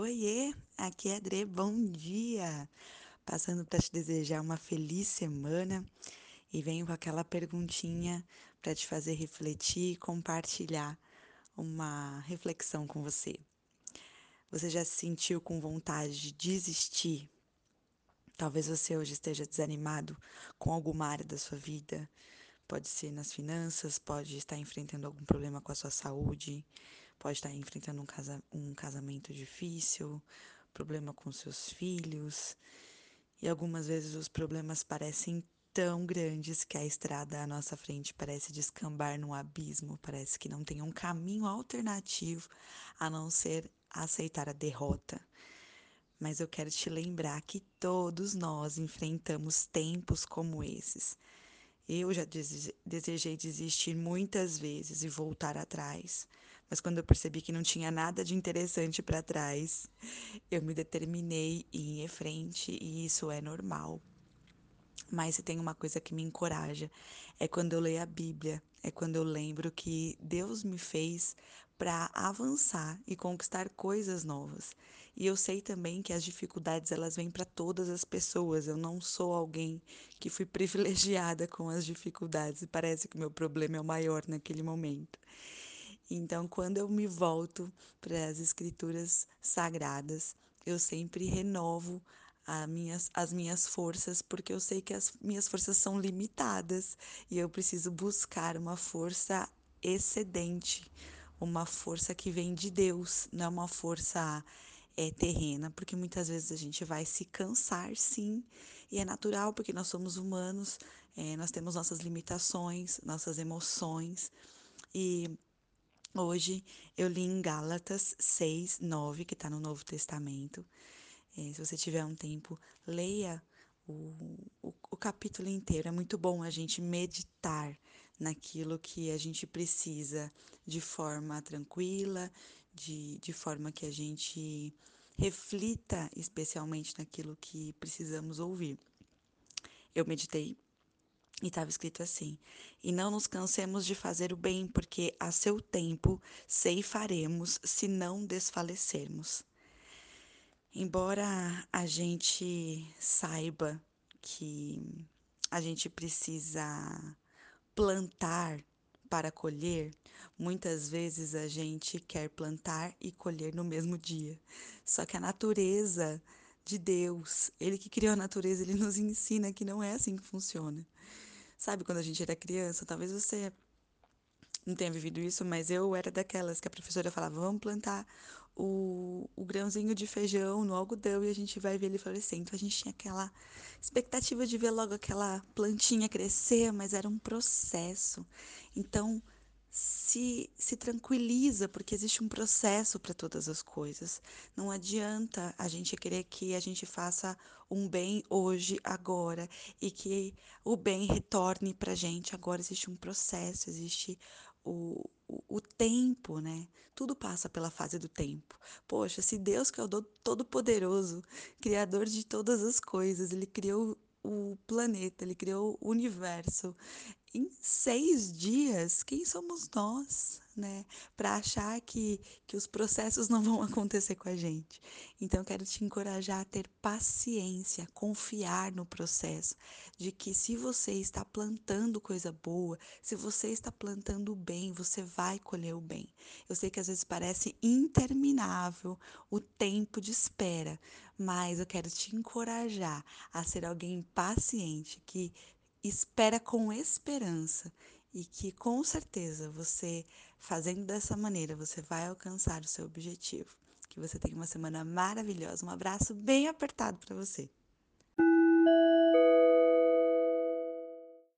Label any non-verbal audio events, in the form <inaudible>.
Oiê, aqui é a Dre, bom dia! Passando para te desejar uma feliz semana e venho com aquela perguntinha para te fazer refletir e compartilhar uma reflexão com você. Você já se sentiu com vontade de desistir? Talvez você hoje esteja desanimado com alguma área da sua vida. Pode ser nas finanças, pode estar enfrentando algum problema com a sua saúde, pode estar enfrentando um, casa, um casamento difícil, problema com seus filhos. E algumas vezes os problemas parecem tão grandes que a estrada à nossa frente parece descambar num abismo, parece que não tem um caminho alternativo a não ser aceitar a derrota. Mas eu quero te lembrar que todos nós enfrentamos tempos como esses. Eu já desejei desistir muitas vezes e voltar atrás, mas quando eu percebi que não tinha nada de interessante para trás, eu me determinei em ir em frente e isso é normal. Mas se tem uma coisa que me encoraja, é quando eu leio a Bíblia, é quando eu lembro que Deus me fez para avançar e conquistar coisas novas. E eu sei também que as dificuldades elas vêm para todas as pessoas. Eu não sou alguém que fui <laughs> privilegiada com as dificuldades e parece que o meu problema é o maior naquele momento. Então, quando eu me volto para as escrituras sagradas, eu sempre renovo minhas, as minhas forças, porque eu sei que as minhas forças são limitadas e eu preciso buscar uma força excedente, uma força que vem de Deus, não é uma força é, terrena, porque muitas vezes a gente vai se cansar, sim, e é natural, porque nós somos humanos, é, nós temos nossas limitações, nossas emoções, e hoje eu li em Gálatas 6, 9, que está no Novo Testamento, é, se você tiver um tempo, leia o, o, o capítulo inteiro. É muito bom a gente meditar naquilo que a gente precisa de forma tranquila, de, de forma que a gente reflita especialmente naquilo que precisamos ouvir. Eu meditei e estava escrito assim: E não nos cansemos de fazer o bem, porque a seu tempo ceifaremos se não desfalecermos. Embora a gente saiba que a gente precisa plantar para colher, muitas vezes a gente quer plantar e colher no mesmo dia. Só que a natureza de Deus, Ele que criou a natureza, Ele nos ensina que não é assim que funciona. Sabe, quando a gente era criança, talvez você não tenha vivido isso, mas eu era daquelas que a professora falava: vamos plantar o, o grãozinho de feijão no algodão e a gente vai ver ele florescendo. Então a gente tinha aquela expectativa de ver logo aquela plantinha crescer, mas era um processo. Então se, se tranquiliza, porque existe um processo para todas as coisas. Não adianta a gente querer que a gente faça um bem hoje, agora, e que o bem retorne para a gente. Agora existe um processo, existe o, o, o, tempo, né? Tudo passa pela fase do tempo. Poxa, se Deus, que é o Todo-Poderoso, Criador de todas as coisas, Ele criou o planeta, Ele criou o universo, em seis dias, quem somos nós, né? Para achar que, que os processos não vão acontecer com a gente. Então, quero te encorajar a ter paciência, confiar no processo, de que se você está plantando coisa boa, se você está plantando o bem, você vai colher o bem. Eu sei que às vezes parece interminável o tempo de espera, mas eu quero te encorajar a ser alguém paciente que espera com esperança e que com certeza você fazendo dessa maneira você vai alcançar o seu objetivo. Que você tenha uma semana maravilhosa. Um abraço bem apertado para você.